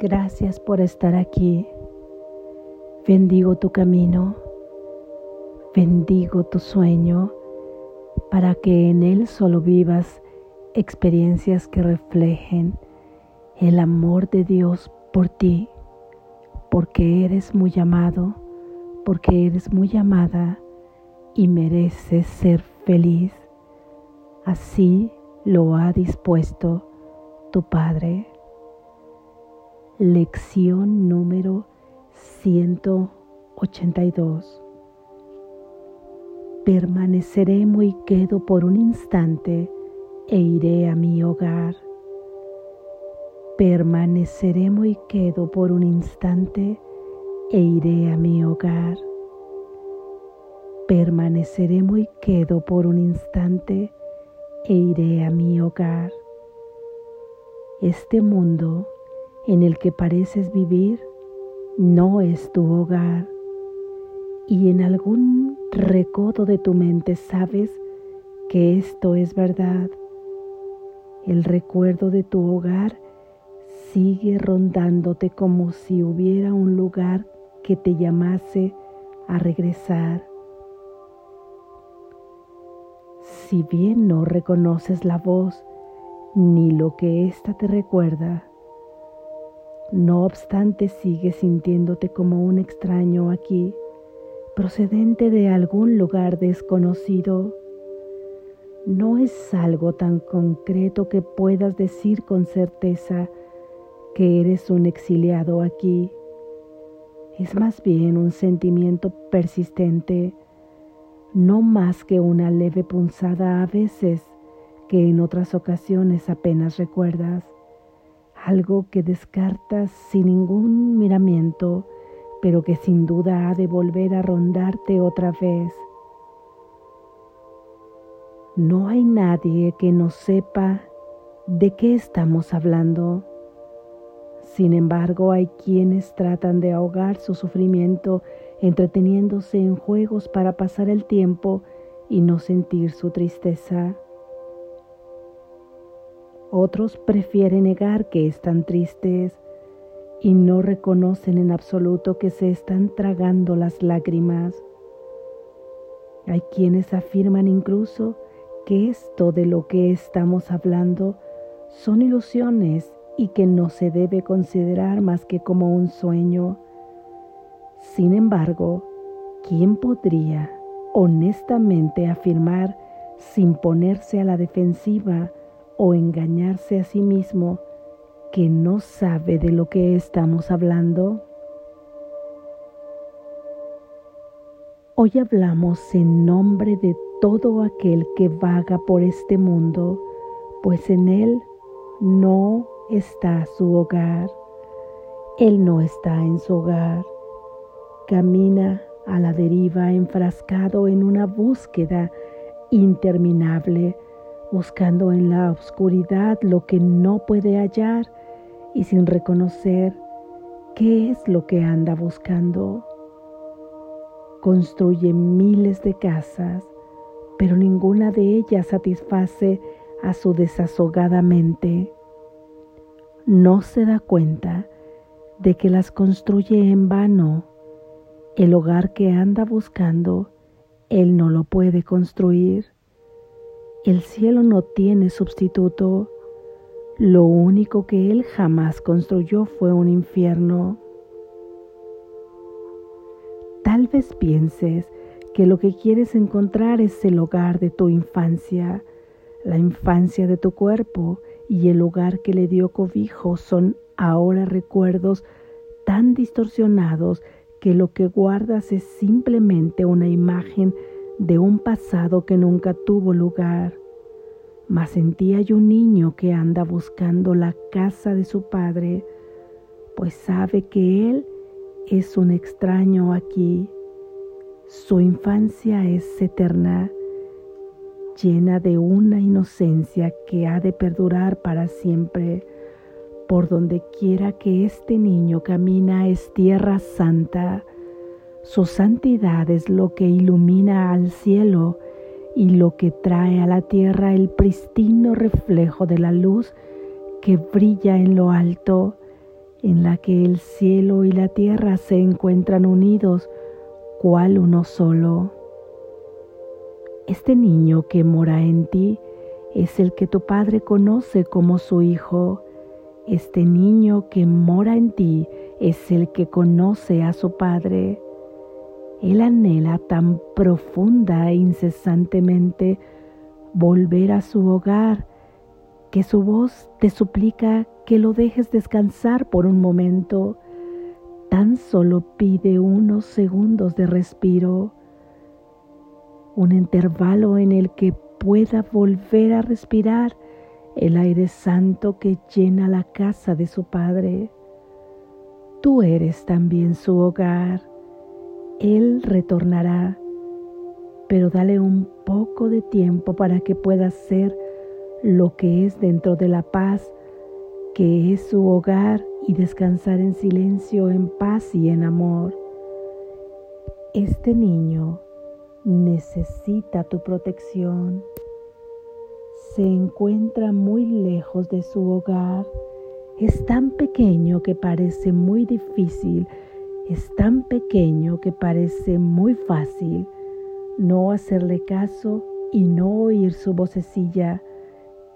Gracias por estar aquí. Bendigo tu camino. Bendigo tu sueño para que en él solo vivas experiencias que reflejen el amor de Dios por ti, porque eres muy amado, porque eres muy amada y mereces ser feliz. Así lo ha dispuesto tu Padre. Lección número 182. Permaneceré muy quedo por un instante e iré a mi hogar. Permaneceré muy quedo por un instante e iré a mi hogar. Permaneceré muy quedo por un instante e iré a mi hogar. Este mundo en el que pareces vivir no es tu hogar y en algún recodo de tu mente sabes que esto es verdad. El recuerdo de tu hogar sigue rondándote como si hubiera un lugar que te llamase a regresar. Si bien no reconoces la voz ni lo que ésta te recuerda, no obstante, sigues sintiéndote como un extraño aquí, procedente de algún lugar desconocido. No es algo tan concreto que puedas decir con certeza que eres un exiliado aquí. Es más bien un sentimiento persistente, no más que una leve punzada a veces que en otras ocasiones apenas recuerdas algo que descartas sin ningún miramiento, pero que sin duda ha de volver a rondarte otra vez. No hay nadie que no sepa de qué estamos hablando. Sin embargo, hay quienes tratan de ahogar su sufrimiento entreteniéndose en juegos para pasar el tiempo y no sentir su tristeza. Otros prefieren negar que están tristes y no reconocen en absoluto que se están tragando las lágrimas. Hay quienes afirman incluso que esto de lo que estamos hablando son ilusiones y que no se debe considerar más que como un sueño. Sin embargo, ¿quién podría honestamente afirmar sin ponerse a la defensiva o engañarse a sí mismo que no sabe de lo que estamos hablando? Hoy hablamos en nombre de todo aquel que vaga por este mundo, pues en él no está su hogar. Él no está en su hogar. Camina a la deriva enfrascado en una búsqueda interminable buscando en la oscuridad lo que no puede hallar y sin reconocer qué es lo que anda buscando. Construye miles de casas, pero ninguna de ellas satisface a su desazogada mente. No se da cuenta de que las construye en vano. El hogar que anda buscando, él no lo puede construir el cielo no tiene sustituto. Lo único que Él jamás construyó fue un infierno. Tal vez pienses que lo que quieres encontrar es el hogar de tu infancia, la infancia de tu cuerpo y el hogar que le dio cobijo son ahora recuerdos tan distorsionados que lo que guardas es simplemente una imagen de un pasado que nunca tuvo lugar. Mas en ti hay un niño que anda buscando la casa de su padre, pues sabe que él es un extraño aquí. Su infancia es eterna, llena de una inocencia que ha de perdurar para siempre. Por donde quiera que este niño camina es tierra santa su santidad es lo que ilumina al cielo y lo que trae a la tierra el pristino reflejo de la luz que brilla en lo alto en la que el cielo y la tierra se encuentran unidos, cual uno solo. Este niño que mora en ti es el que tu Padre conoce como su Hijo. Este niño que mora en ti es el que conoce a su Padre. Él anhela tan profunda e incesantemente volver a su hogar que su voz te suplica que lo dejes descansar por un momento. Tan solo pide unos segundos de respiro, un intervalo en el que pueda volver a respirar el aire santo que llena la casa de su Padre. Tú eres también su hogar. Él retornará, pero dale un poco de tiempo para que pueda ser lo que es dentro de la paz, que es su hogar y descansar en silencio, en paz y en amor. Este niño necesita tu protección. Se encuentra muy lejos de su hogar. Es tan pequeño que parece muy difícil. Es tan pequeño que parece muy fácil no hacerle caso y no oír su vocecilla,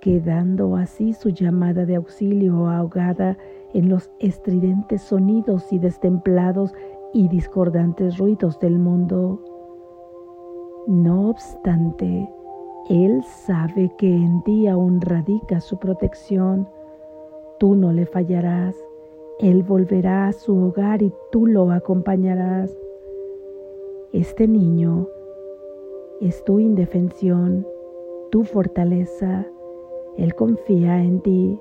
quedando así su llamada de auxilio ahogada en los estridentes sonidos y destemplados y discordantes ruidos del mundo. No obstante, Él sabe que en ti aún radica su protección. Tú no le fallarás. Él volverá a su hogar y tú lo acompañarás. Este niño es tu indefensión, tu fortaleza. Él confía en ti.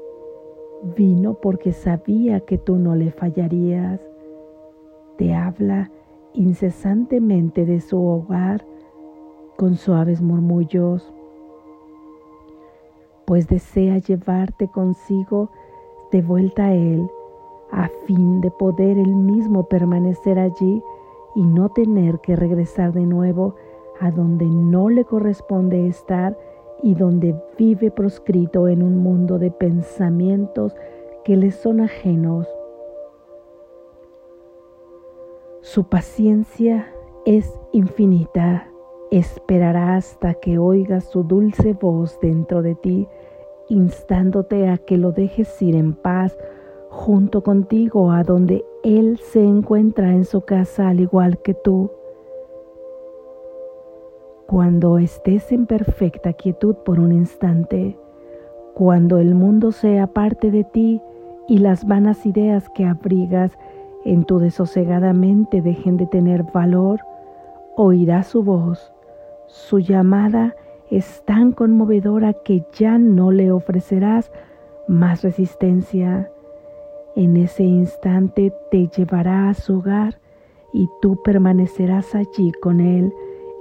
Vino porque sabía que tú no le fallarías. Te habla incesantemente de su hogar con suaves murmullos, pues desea llevarte consigo de vuelta a Él, a fin de poder Él mismo permanecer allí y no tener que regresar de nuevo a donde no le corresponde estar y donde vive proscrito en un mundo de pensamientos que le son ajenos. Su paciencia es infinita esperará hasta que oigas su dulce voz dentro de ti, instándote a que lo dejes ir en paz junto contigo a donde Él se encuentra en su casa al igual que tú. Cuando estés en perfecta quietud por un instante, cuando el mundo sea parte de ti y las vanas ideas que abrigas en tu desosegada mente dejen de tener valor, oirás su voz su llamada es tan conmovedora que ya no le ofrecerás más resistencia. En ese instante te llevará a su hogar y tú permanecerás allí con él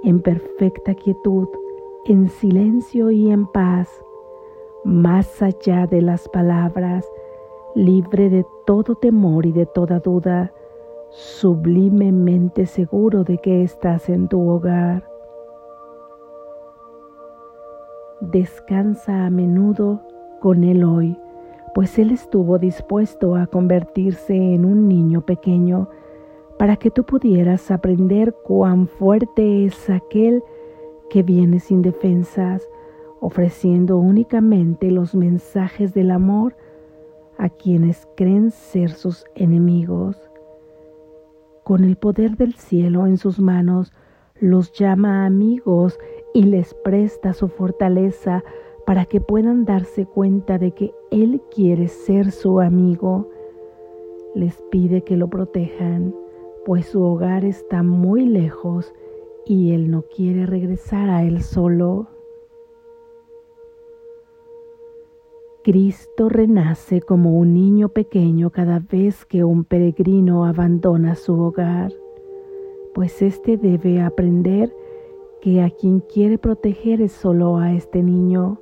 en perfecta quietud, en silencio y en paz, más allá de las palabras, libre de todo temor y de toda duda, sublimemente seguro de que estás en tu hogar. descansa a menudo con Él hoy, pues Él estuvo dispuesto a convertirse en un niño pequeño para que tú pudieras aprender cuán fuerte es aquel que viene sin defensas, ofreciendo únicamente los mensajes del amor a quienes creen ser sus enemigos. Con el poder del cielo en sus manos, los llama amigos y les presta su fortaleza para que puedan darse cuenta de que Él quiere ser su amigo. Les pide que lo protejan, pues su hogar está muy lejos y Él no quiere regresar a Él solo. Cristo renace como un niño pequeño cada vez que un peregrino abandona su hogar, pues éste debe aprender que a quien quiere proteger es solo a este niño,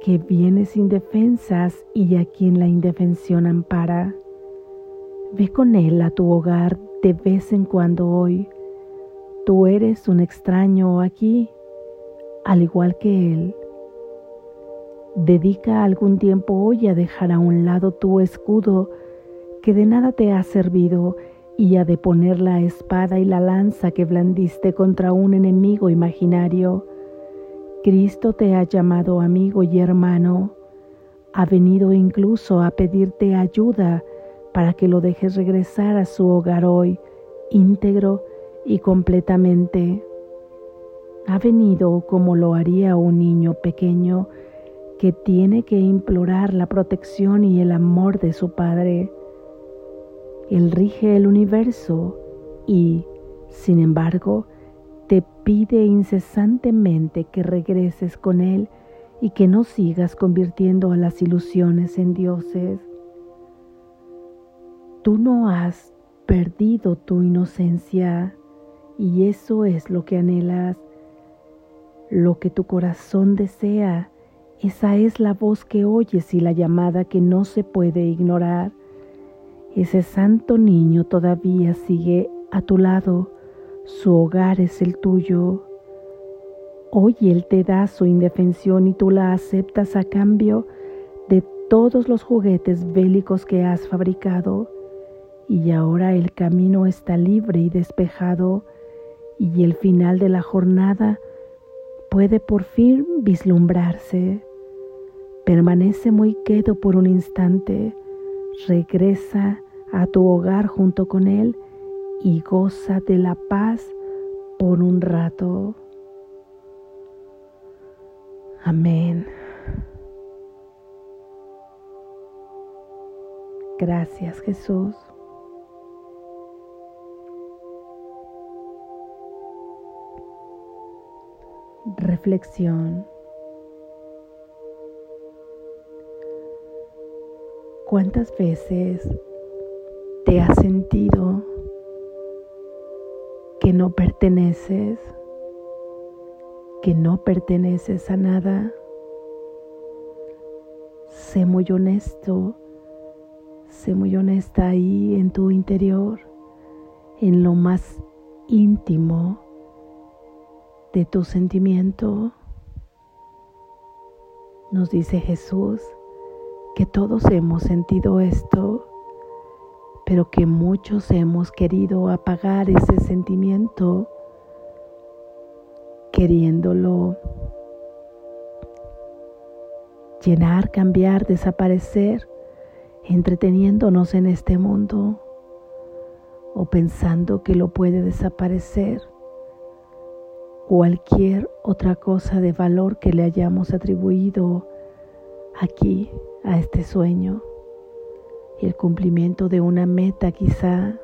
que viene sin defensas y a quien la indefensión ampara. Ve con él a tu hogar de vez en cuando hoy. Tú eres un extraño aquí, al igual que él. Dedica algún tiempo hoy a dejar a un lado tu escudo que de nada te ha servido y ha de poner la espada y la lanza que blandiste contra un enemigo imaginario. Cristo te ha llamado amigo y hermano. Ha venido incluso a pedirte ayuda para que lo dejes regresar a su hogar hoy, íntegro y completamente. Ha venido como lo haría un niño pequeño que tiene que implorar la protección y el amor de su Padre. Él rige el universo y, sin embargo, te pide incesantemente que regreses con Él y que no sigas convirtiendo a las ilusiones en dioses. Tú no has perdido tu inocencia y eso es lo que anhelas, lo que tu corazón desea. Esa es la voz que oyes y la llamada que no se puede ignorar. Ese santo niño todavía sigue a tu lado, su hogar es el tuyo. Hoy Él te da su indefensión y tú la aceptas a cambio de todos los juguetes bélicos que has fabricado. Y ahora el camino está libre y despejado y el final de la jornada puede por fin vislumbrarse. Permanece muy quedo por un instante Regresa a tu hogar junto con Él y goza de la paz por un rato. Amén. Gracias Jesús. Reflexión. ¿Cuántas veces te has sentido que no perteneces, que no perteneces a nada? Sé muy honesto, sé muy honesta ahí en tu interior, en lo más íntimo de tu sentimiento. Nos dice Jesús, que todos hemos sentido esto, pero que muchos hemos querido apagar ese sentimiento, queriéndolo llenar, cambiar, desaparecer, entreteniéndonos en este mundo o pensando que lo puede desaparecer. Cualquier otra cosa de valor que le hayamos atribuido aquí a este sueño el cumplimiento de una meta quizá,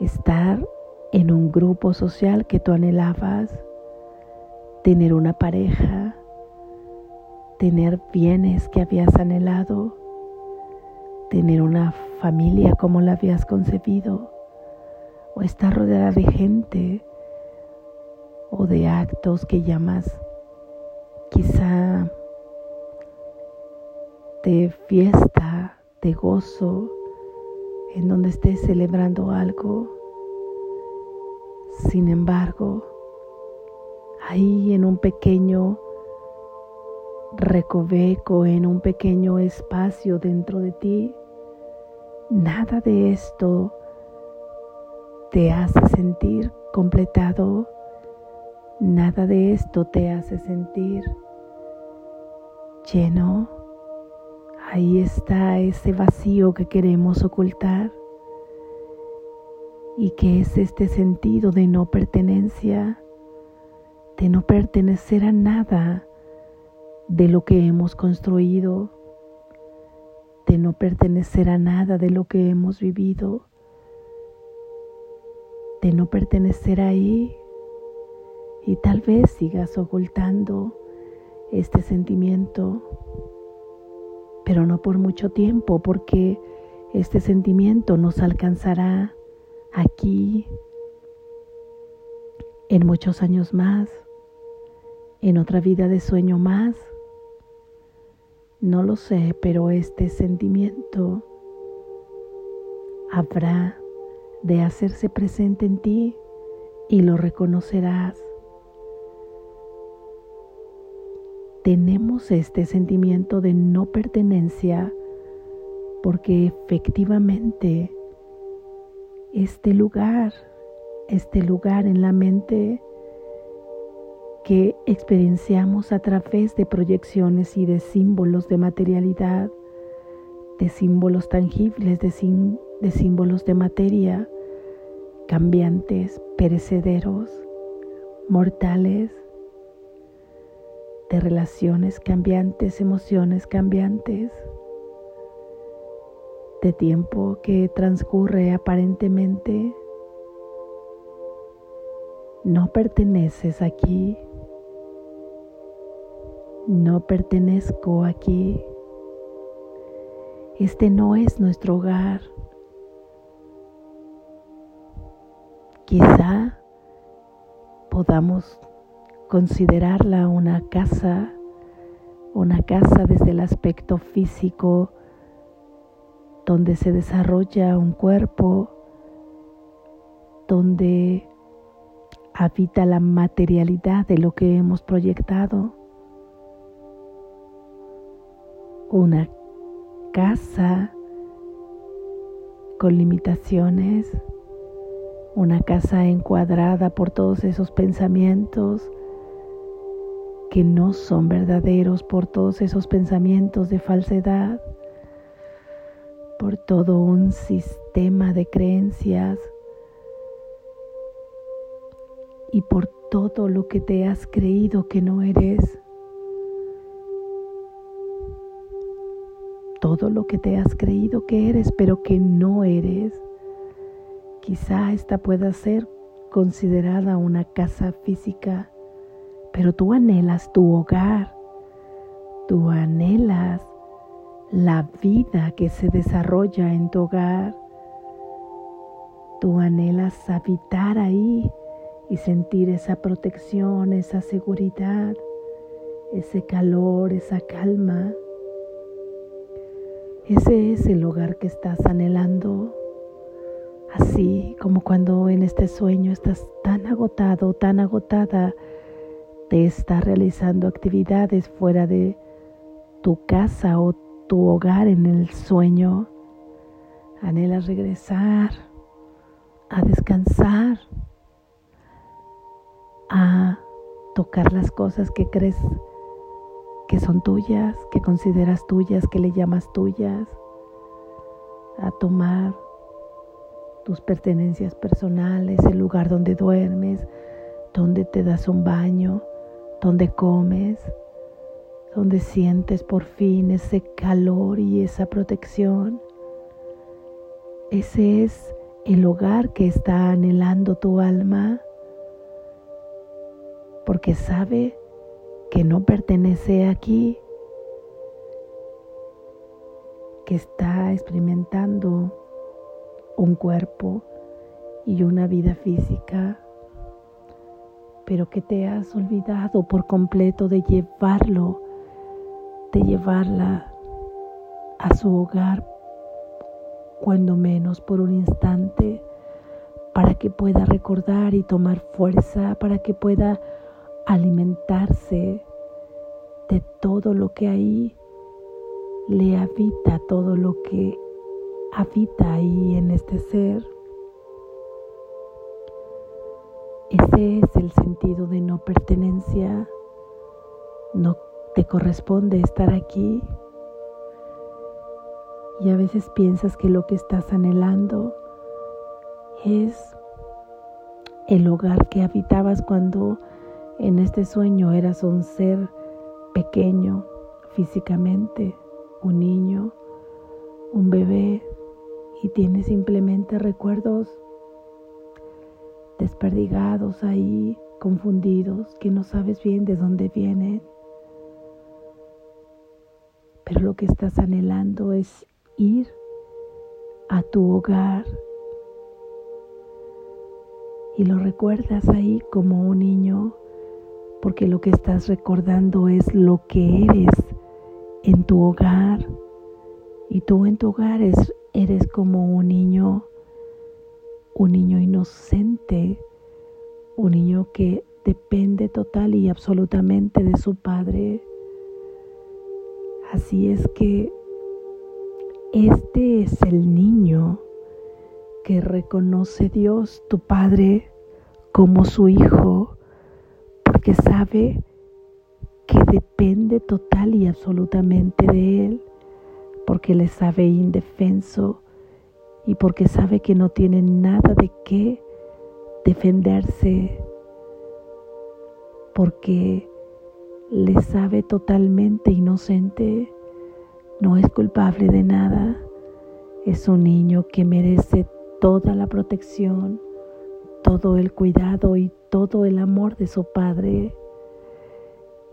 estar en un grupo social que tú anhelabas, tener una pareja, tener bienes que habías anhelado, tener una familia como la habías concebido, o estar rodeada de gente o de actos que llamas quizá de fiesta, de gozo, en donde estés celebrando algo. Sin embargo, ahí en un pequeño recoveco, en un pequeño espacio dentro de ti, nada de esto te hace sentir completado, nada de esto te hace sentir lleno Ahí está ese vacío que queremos ocultar y que es este sentido de no pertenencia, de no pertenecer a nada de lo que hemos construido, de no pertenecer a nada de lo que hemos vivido, de no pertenecer ahí. Y tal vez sigas ocultando este sentimiento pero no por mucho tiempo, porque este sentimiento nos alcanzará aquí en muchos años más, en otra vida de sueño más. No lo sé, pero este sentimiento habrá de hacerse presente en ti y lo reconocerás. Tenemos este sentimiento de no pertenencia porque efectivamente este lugar, este lugar en la mente que experienciamos a través de proyecciones y de símbolos de materialidad, de símbolos tangibles, de, de símbolos de materia, cambiantes, perecederos, mortales, de relaciones cambiantes, emociones cambiantes, de tiempo que transcurre aparentemente. No perteneces aquí, no pertenezco aquí. Este no es nuestro hogar. Quizá podamos considerarla una casa, una casa desde el aspecto físico, donde se desarrolla un cuerpo, donde habita la materialidad de lo que hemos proyectado. Una casa con limitaciones, una casa encuadrada por todos esos pensamientos, que no son verdaderos por todos esos pensamientos de falsedad, por todo un sistema de creencias y por todo lo que te has creído que no eres. Todo lo que te has creído que eres, pero que no eres. Quizá esta pueda ser considerada una casa física pero tú anhelas tu hogar, tú anhelas la vida que se desarrolla en tu hogar, tú anhelas habitar ahí y sentir esa protección, esa seguridad, ese calor, esa calma. Ese es el hogar que estás anhelando. Así como cuando en este sueño estás tan agotado, tan agotada te estás realizando actividades fuera de tu casa o tu hogar en el sueño. Anhelas regresar a descansar, a tocar las cosas que crees que son tuyas, que consideras tuyas, que le llamas tuyas, a tomar tus pertenencias personales, el lugar donde duermes, donde te das un baño, donde comes, donde sientes por fin ese calor y esa protección. Ese es el hogar que está anhelando tu alma, porque sabe que no pertenece aquí, que está experimentando un cuerpo y una vida física pero que te has olvidado por completo de llevarlo, de llevarla a su hogar, cuando menos por un instante, para que pueda recordar y tomar fuerza, para que pueda alimentarse de todo lo que ahí le habita, todo lo que habita ahí en este ser. Ese es el sentido de no pertenencia. No te corresponde estar aquí. Y a veces piensas que lo que estás anhelando es el hogar que habitabas cuando en este sueño eras un ser pequeño físicamente, un niño, un bebé, y tienes simplemente recuerdos desperdigados ahí, confundidos, que no sabes bien de dónde vienen. Pero lo que estás anhelando es ir a tu hogar y lo recuerdas ahí como un niño, porque lo que estás recordando es lo que eres en tu hogar. Y tú en tu hogar eres como un niño un niño inocente, un niño que depende total y absolutamente de su padre. Así es que Este es el niño que reconoce Dios, tu Padre, como su Hijo, porque sabe que depende total y absolutamente de Él, porque le sabe indefenso y porque sabe que no tiene nada de qué defenderse, porque le sabe totalmente inocente, no es culpable de nada, es un niño que merece toda la protección, todo el cuidado y todo el amor de su padre.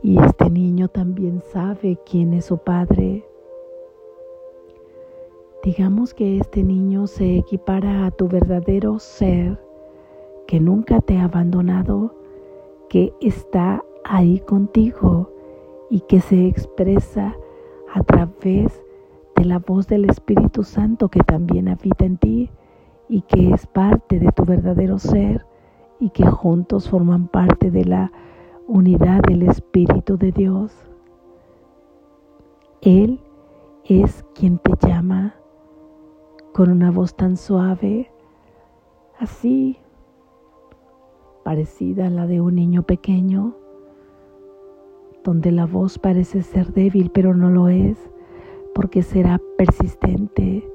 Y este niño también sabe quién es su padre. Digamos que este niño se equipara a tu verdadero ser, que nunca te ha abandonado, que está ahí contigo y que se expresa a través de la voz del Espíritu Santo que también habita en ti y que es parte de tu verdadero ser y que juntos forman parte de la unidad del Espíritu de Dios. Él es quien te llama con una voz tan suave, así parecida a la de un niño pequeño, donde la voz parece ser débil, pero no lo es, porque será persistente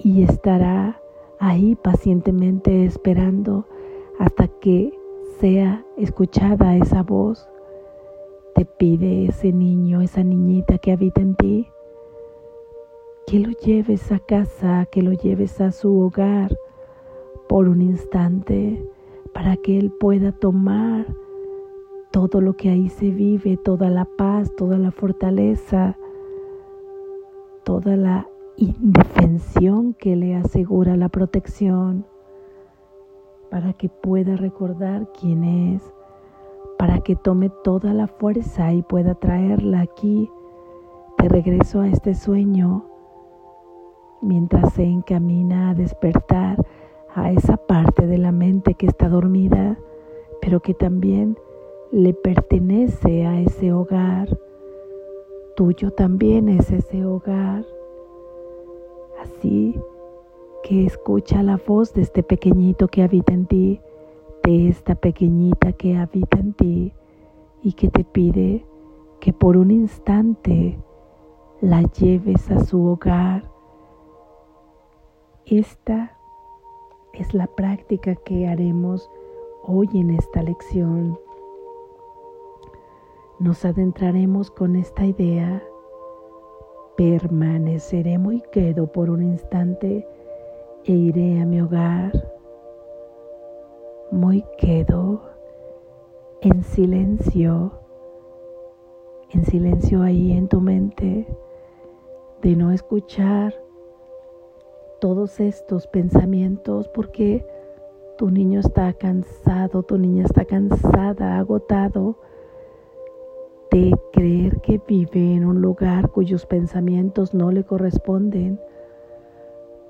y estará ahí pacientemente esperando hasta que sea escuchada esa voz. Te pide ese niño, esa niñita que habita en ti, que lo lleves a casa, que lo lleves a su hogar por un instante para que él pueda tomar todo lo que ahí se vive, toda la paz, toda la fortaleza, toda la indefensión que le asegura la protección, para que pueda recordar quién es, para que tome toda la fuerza y pueda traerla aquí de regreso a este sueño, mientras se encamina a despertar a esa parte de la mente que está dormida, pero que también le pertenece a ese hogar. Tuyo también es ese hogar. Así que escucha la voz de este pequeñito que habita en ti, de esta pequeñita que habita en ti y que te pide que por un instante la lleves a su hogar. Esta es la práctica que haremos hoy en esta lección. Nos adentraremos con esta idea Permaneceré muy quedo por un instante e iré a mi hogar. Muy quedo en silencio, en silencio ahí en tu mente, de no escuchar todos estos pensamientos porque tu niño está cansado, tu niña está cansada, agotado de creer que vive en un lugar cuyos pensamientos no le corresponden,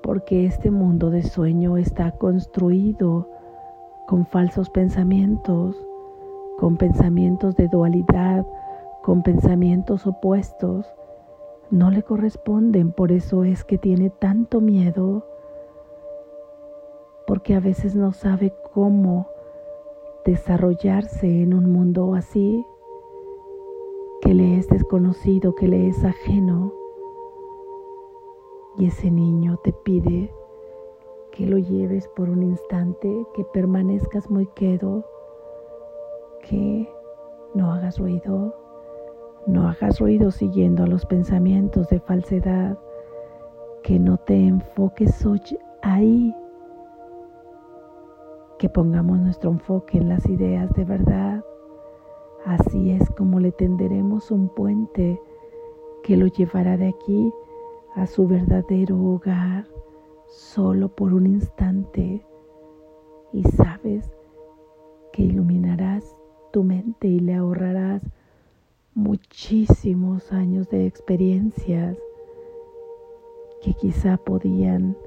porque este mundo de sueño está construido con falsos pensamientos, con pensamientos de dualidad, con pensamientos opuestos, no le corresponden, por eso es que tiene tanto miedo, porque a veces no sabe cómo desarrollarse en un mundo así que le es desconocido, que le es ajeno. Y ese niño te pide que lo lleves por un instante, que permanezcas muy quedo, que no hagas ruido, no hagas ruido siguiendo a los pensamientos de falsedad, que no te enfoques ahí, que pongamos nuestro enfoque en las ideas de verdad. Así es como le tenderemos un puente que lo llevará de aquí a su verdadero hogar solo por un instante. Y sabes que iluminarás tu mente y le ahorrarás muchísimos años de experiencias que quizá podían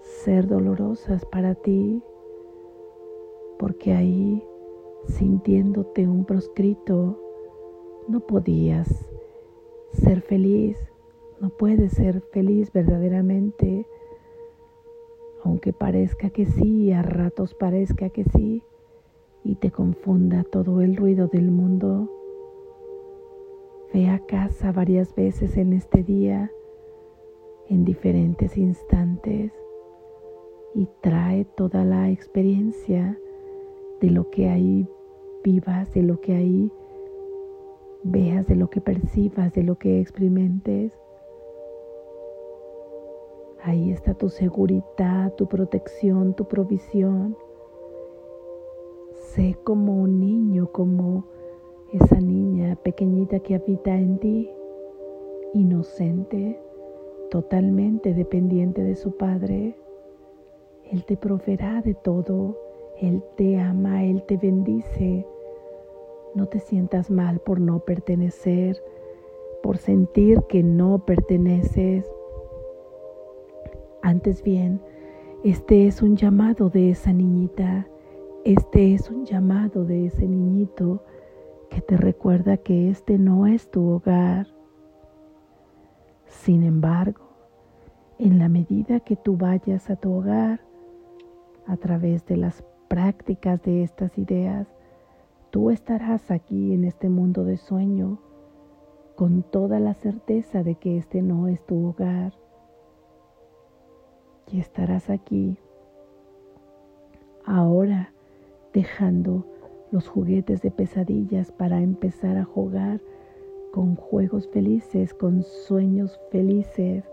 ser dolorosas para ti porque ahí sintiéndote un proscrito, no podías ser feliz No puedes ser feliz verdaderamente, aunque parezca que sí, a ratos parezca que sí, y te confunda todo el ruido del mundo. Ve a casa varias veces en este día, en diferentes instantes, y trae toda la experiencia de lo que ahí vivas, de lo que ahí veas, de lo que percibas, de lo que experimentes. Ahí está tu seguridad, tu protección, tu provisión. Sé como un niño, como esa niña pequeñita que habita en ti, inocente, totalmente dependiente de su Padre. Él te proveerá de todo, Él te ama, Él te bendice. No te sientas mal por no pertenecer, por sentir que no perteneces. Antes bien, este es un llamado de esa niñita, este es un llamado de ese niñito que te recuerda que este no es tu hogar. Sin embargo, en la medida que tú vayas a tu hogar, a través de las prácticas de estas ideas, tú estarás aquí en este mundo de sueño con toda la certeza de que este no es tu hogar y estarás aquí ahora dejando los juguetes de pesadillas para empezar a jugar con juegos felices, con sueños felices,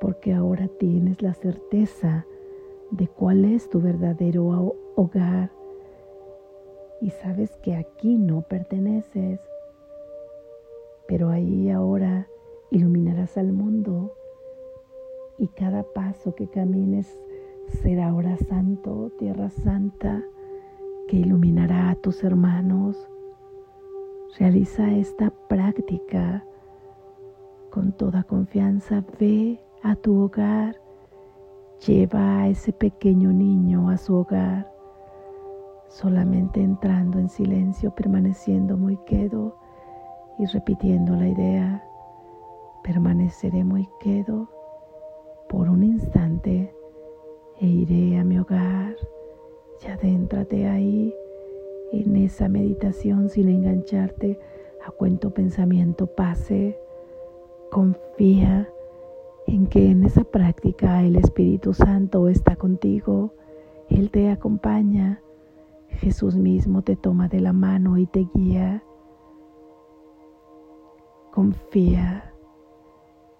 porque ahora tienes la certeza de cuál es tu verdadero hogar. Y sabes que aquí no perteneces, pero ahí ahora iluminarás al mundo y cada paso que camines será ahora santo, tierra santa, que iluminará a tus hermanos. Realiza esta práctica con toda confianza. Ve a tu hogar, lleva a ese pequeño niño a su hogar, solamente entrando en silencio, permaneciendo muy quedo y repitiendo la idea. Permaneceré muy quedo por un instante e iré a mi hogar. Y adéntrate ahí en esa meditación sin engancharte a cuento pensamiento pase. Confía en que en esa práctica el Espíritu Santo está contigo. Él te acompaña. Jesús mismo te toma de la mano y te guía. Confía,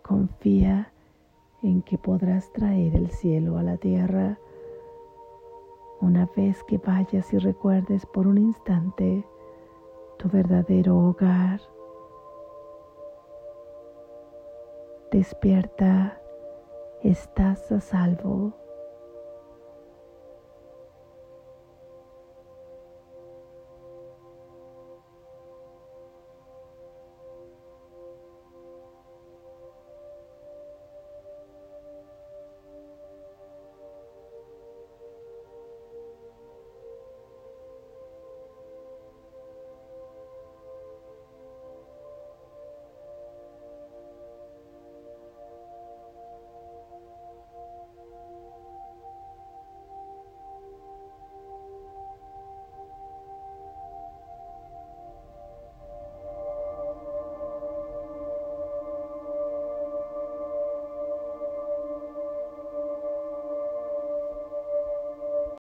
confía en que podrás traer el cielo a la tierra una vez que vayas y recuerdes por un instante tu verdadero hogar. Despierta, estás a salvo.